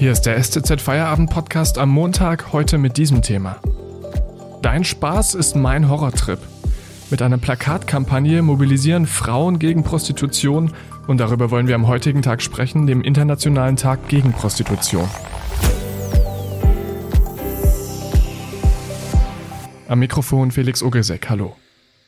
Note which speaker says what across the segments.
Speaker 1: Hier ist der STZ Feierabend Podcast am Montag, heute mit diesem Thema. Dein Spaß ist mein Horrortrip. Mit einer Plakatkampagne mobilisieren Frauen gegen Prostitution und darüber wollen wir am heutigen Tag sprechen, dem Internationalen Tag gegen Prostitution. Am Mikrofon Felix Ogelsek, hallo.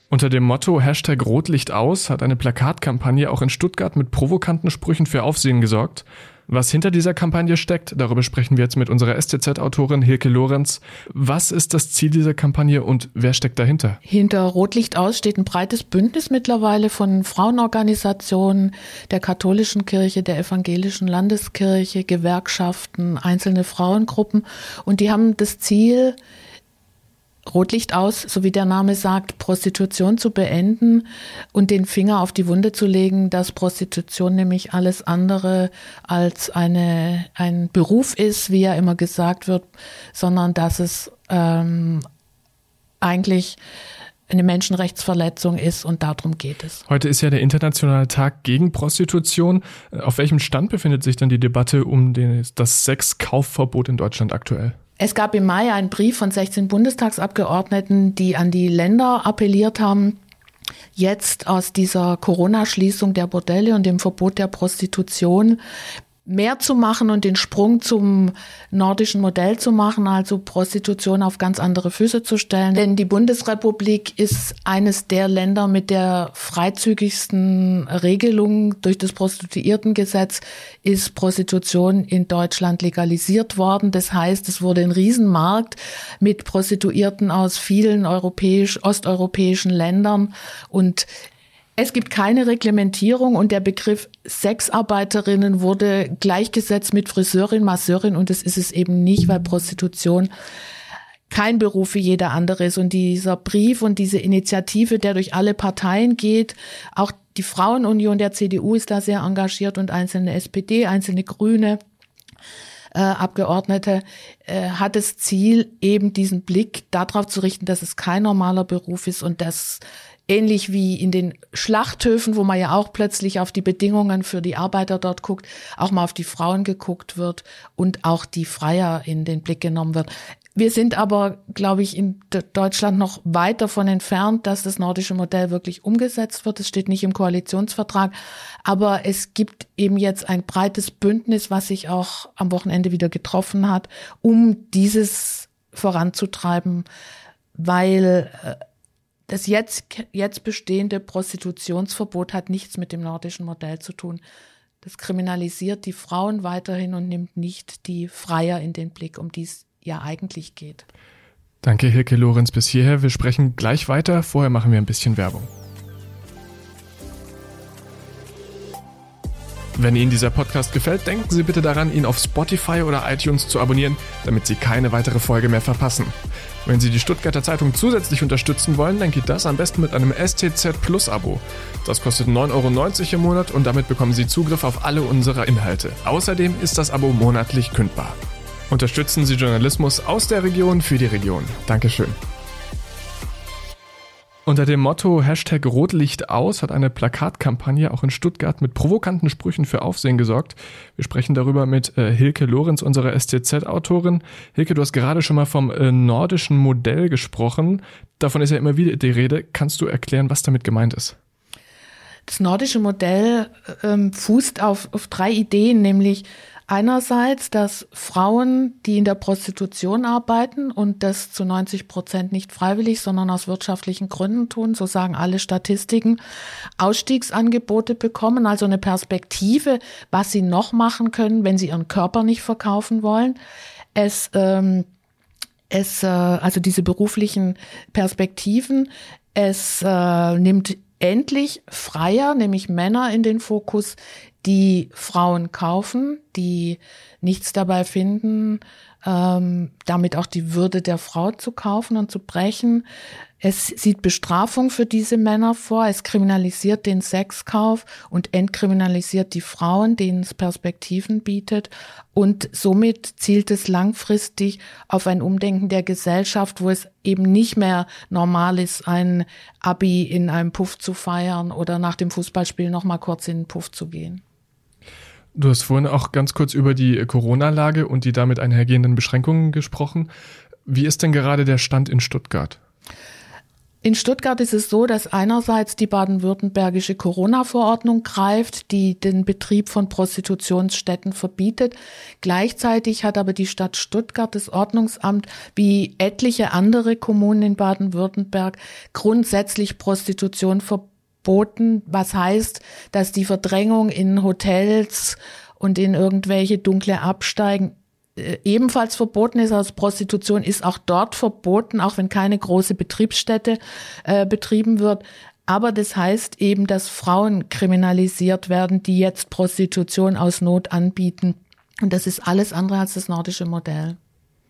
Speaker 1: Unter dem Motto Hashtag Rotlicht aus hat eine Plakatkampagne auch in Stuttgart mit provokanten Sprüchen für Aufsehen gesorgt. Was hinter dieser Kampagne steckt, darüber sprechen wir jetzt mit unserer STZ-Autorin Hilke Lorenz. Was ist das Ziel dieser Kampagne und wer steckt dahinter?
Speaker 2: Hinter Rotlicht aus steht ein breites Bündnis mittlerweile von Frauenorganisationen, der katholischen Kirche, der evangelischen Landeskirche, Gewerkschaften, einzelne Frauengruppen und die haben das Ziel, Rotlicht aus, so wie der Name sagt, Prostitution zu beenden und den Finger auf die Wunde zu legen, dass Prostitution nämlich alles andere als eine, ein Beruf ist, wie ja immer gesagt wird, sondern dass es ähm, eigentlich eine Menschenrechtsverletzung ist und darum geht es.
Speaker 1: Heute ist ja der internationale Tag gegen Prostitution. Auf welchem Stand befindet sich dann die Debatte um den, das Sexkaufverbot in Deutschland aktuell?
Speaker 2: Es gab im Mai einen Brief von 16 Bundestagsabgeordneten, die an die Länder appelliert haben, jetzt aus dieser Corona-Schließung der Bordelle und dem Verbot der Prostitution mehr zu machen und den Sprung zum nordischen Modell zu machen, also Prostitution auf ganz andere Füße zu stellen. Denn die Bundesrepublik ist eines der Länder mit der freizügigsten Regelung durch das Prostituiertengesetz ist Prostitution in Deutschland legalisiert worden. Das heißt, es wurde ein Riesenmarkt mit Prostituierten aus vielen europäisch, osteuropäischen Ländern und es gibt keine Reglementierung und der Begriff Sexarbeiterinnen wurde gleichgesetzt mit Friseurin, Masseurin und das ist es eben nicht, weil Prostitution kein Beruf wie jeder andere ist. Und dieser Brief und diese Initiative, der durch alle Parteien geht, auch die Frauenunion der CDU ist da sehr engagiert und einzelne SPD, einzelne Grüne. Äh, Abgeordnete äh, hat das Ziel, eben diesen Blick darauf zu richten, dass es kein normaler Beruf ist und dass ähnlich wie in den Schlachthöfen, wo man ja auch plötzlich auf die Bedingungen für die Arbeiter dort guckt, auch mal auf die Frauen geguckt wird und auch die Freier in den Blick genommen wird. Wir sind aber, glaube ich, in Deutschland noch weit davon entfernt, dass das nordische Modell wirklich umgesetzt wird. Es steht nicht im Koalitionsvertrag. Aber es gibt eben jetzt ein breites Bündnis, was sich auch am Wochenende wieder getroffen hat, um dieses voranzutreiben, weil äh, das jetzt, jetzt bestehende Prostitutionsverbot hat nichts mit dem nordischen Modell zu tun. Das kriminalisiert die Frauen weiterhin und nimmt nicht die Freier in den Blick, um die es ja eigentlich geht.
Speaker 1: Danke, Hilke Lorenz, bis hierher. Wir sprechen gleich weiter. Vorher machen wir ein bisschen Werbung. Wenn Ihnen dieser Podcast gefällt, denken Sie bitte daran, ihn auf Spotify oder iTunes zu abonnieren, damit Sie keine weitere Folge mehr verpassen. Wenn Sie die Stuttgarter Zeitung zusätzlich unterstützen wollen, dann geht das am besten mit einem STZ Plus Abo. Das kostet 9,90 Euro im Monat und damit bekommen Sie Zugriff auf alle unsere Inhalte. Außerdem ist das Abo monatlich kündbar. Unterstützen Sie Journalismus aus der Region für die Region. Dankeschön. Unter dem Motto Hashtag Rotlicht aus hat eine Plakatkampagne auch in Stuttgart mit provokanten Sprüchen für Aufsehen gesorgt. Wir sprechen darüber mit äh, Hilke Lorenz, unserer STZ-Autorin. Hilke, du hast gerade schon mal vom äh, nordischen Modell gesprochen. Davon ist ja immer wieder die Rede. Kannst du erklären, was damit gemeint ist?
Speaker 2: Das nordische Modell ähm, fußt auf, auf drei Ideen, nämlich Einerseits, dass Frauen, die in der Prostitution arbeiten und das zu 90 Prozent nicht freiwillig, sondern aus wirtschaftlichen Gründen tun, so sagen alle Statistiken, Ausstiegsangebote bekommen, also eine Perspektive, was sie noch machen können, wenn sie ihren Körper nicht verkaufen wollen. Es, ähm, es, äh, also diese beruflichen Perspektiven, es äh, nimmt endlich Freier, nämlich Männer in den Fokus, die Frauen kaufen, die nichts dabei finden, ähm, damit auch die Würde der Frau zu kaufen und zu brechen. Es sieht Bestrafung für diese Männer vor, es kriminalisiert den Sexkauf und entkriminalisiert die Frauen, denen es Perspektiven bietet. Und somit zielt es langfristig auf ein Umdenken der Gesellschaft, wo es eben nicht mehr normal ist, ein Abi in einem Puff zu feiern oder nach dem Fußballspiel nochmal kurz in den Puff zu gehen.
Speaker 1: Du hast vorhin auch ganz kurz über die Corona-Lage und die damit einhergehenden Beschränkungen gesprochen. Wie ist denn gerade der Stand in Stuttgart?
Speaker 2: In Stuttgart ist es so, dass einerseits die baden-württembergische Corona-Verordnung greift, die den Betrieb von Prostitutionsstätten verbietet. Gleichzeitig hat aber die Stadt Stuttgart, das Ordnungsamt, wie etliche andere Kommunen in Baden-Württemberg grundsätzlich Prostitution verboten, was heißt, dass die Verdrängung in Hotels und in irgendwelche dunkle Absteigen äh, ebenfalls verboten ist, also Prostitution ist auch dort verboten, auch wenn keine große Betriebsstätte äh, betrieben wird. Aber das heißt eben, dass Frauen kriminalisiert werden, die jetzt Prostitution aus Not anbieten. Und das ist alles andere als das nordische Modell.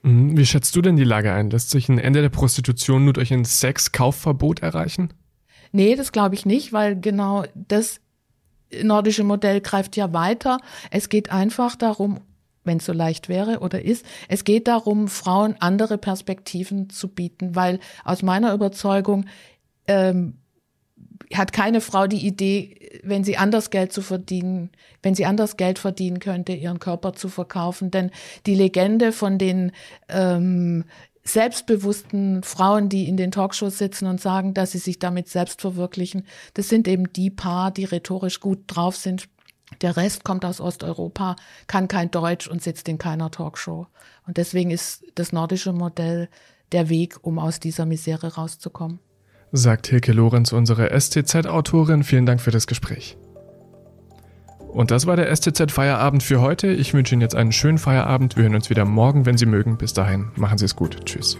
Speaker 1: Mhm. Wie schätzt du denn die Lage ein? Lässt sich ein Ende der Prostitution nur durch ein Sexkaufverbot erreichen?
Speaker 2: Nee, das glaube ich nicht, weil genau das nordische Modell greift ja weiter. Es geht einfach darum, wenn es so leicht wäre oder ist. Es geht darum, Frauen andere Perspektiven zu bieten, weil aus meiner Überzeugung ähm, hat keine Frau die Idee, wenn sie anders Geld zu verdienen, wenn sie anders Geld verdienen könnte, ihren Körper zu verkaufen. Denn die Legende von den ähm, selbstbewussten Frauen, die in den Talkshows sitzen und sagen, dass sie sich damit selbst verwirklichen, das sind eben die Paar, die rhetorisch gut drauf sind, der Rest kommt aus Osteuropa, kann kein Deutsch und sitzt in keiner Talkshow. Und deswegen ist das nordische Modell der Weg, um aus dieser Misere rauszukommen.
Speaker 1: Sagt Hilke Lorenz, unsere STZ-Autorin. Vielen Dank für das Gespräch. Und das war der STZ-Feierabend für heute. Ich wünsche Ihnen jetzt einen schönen Feierabend. Wir hören uns wieder morgen, wenn Sie mögen. Bis dahin, machen Sie es gut. Tschüss.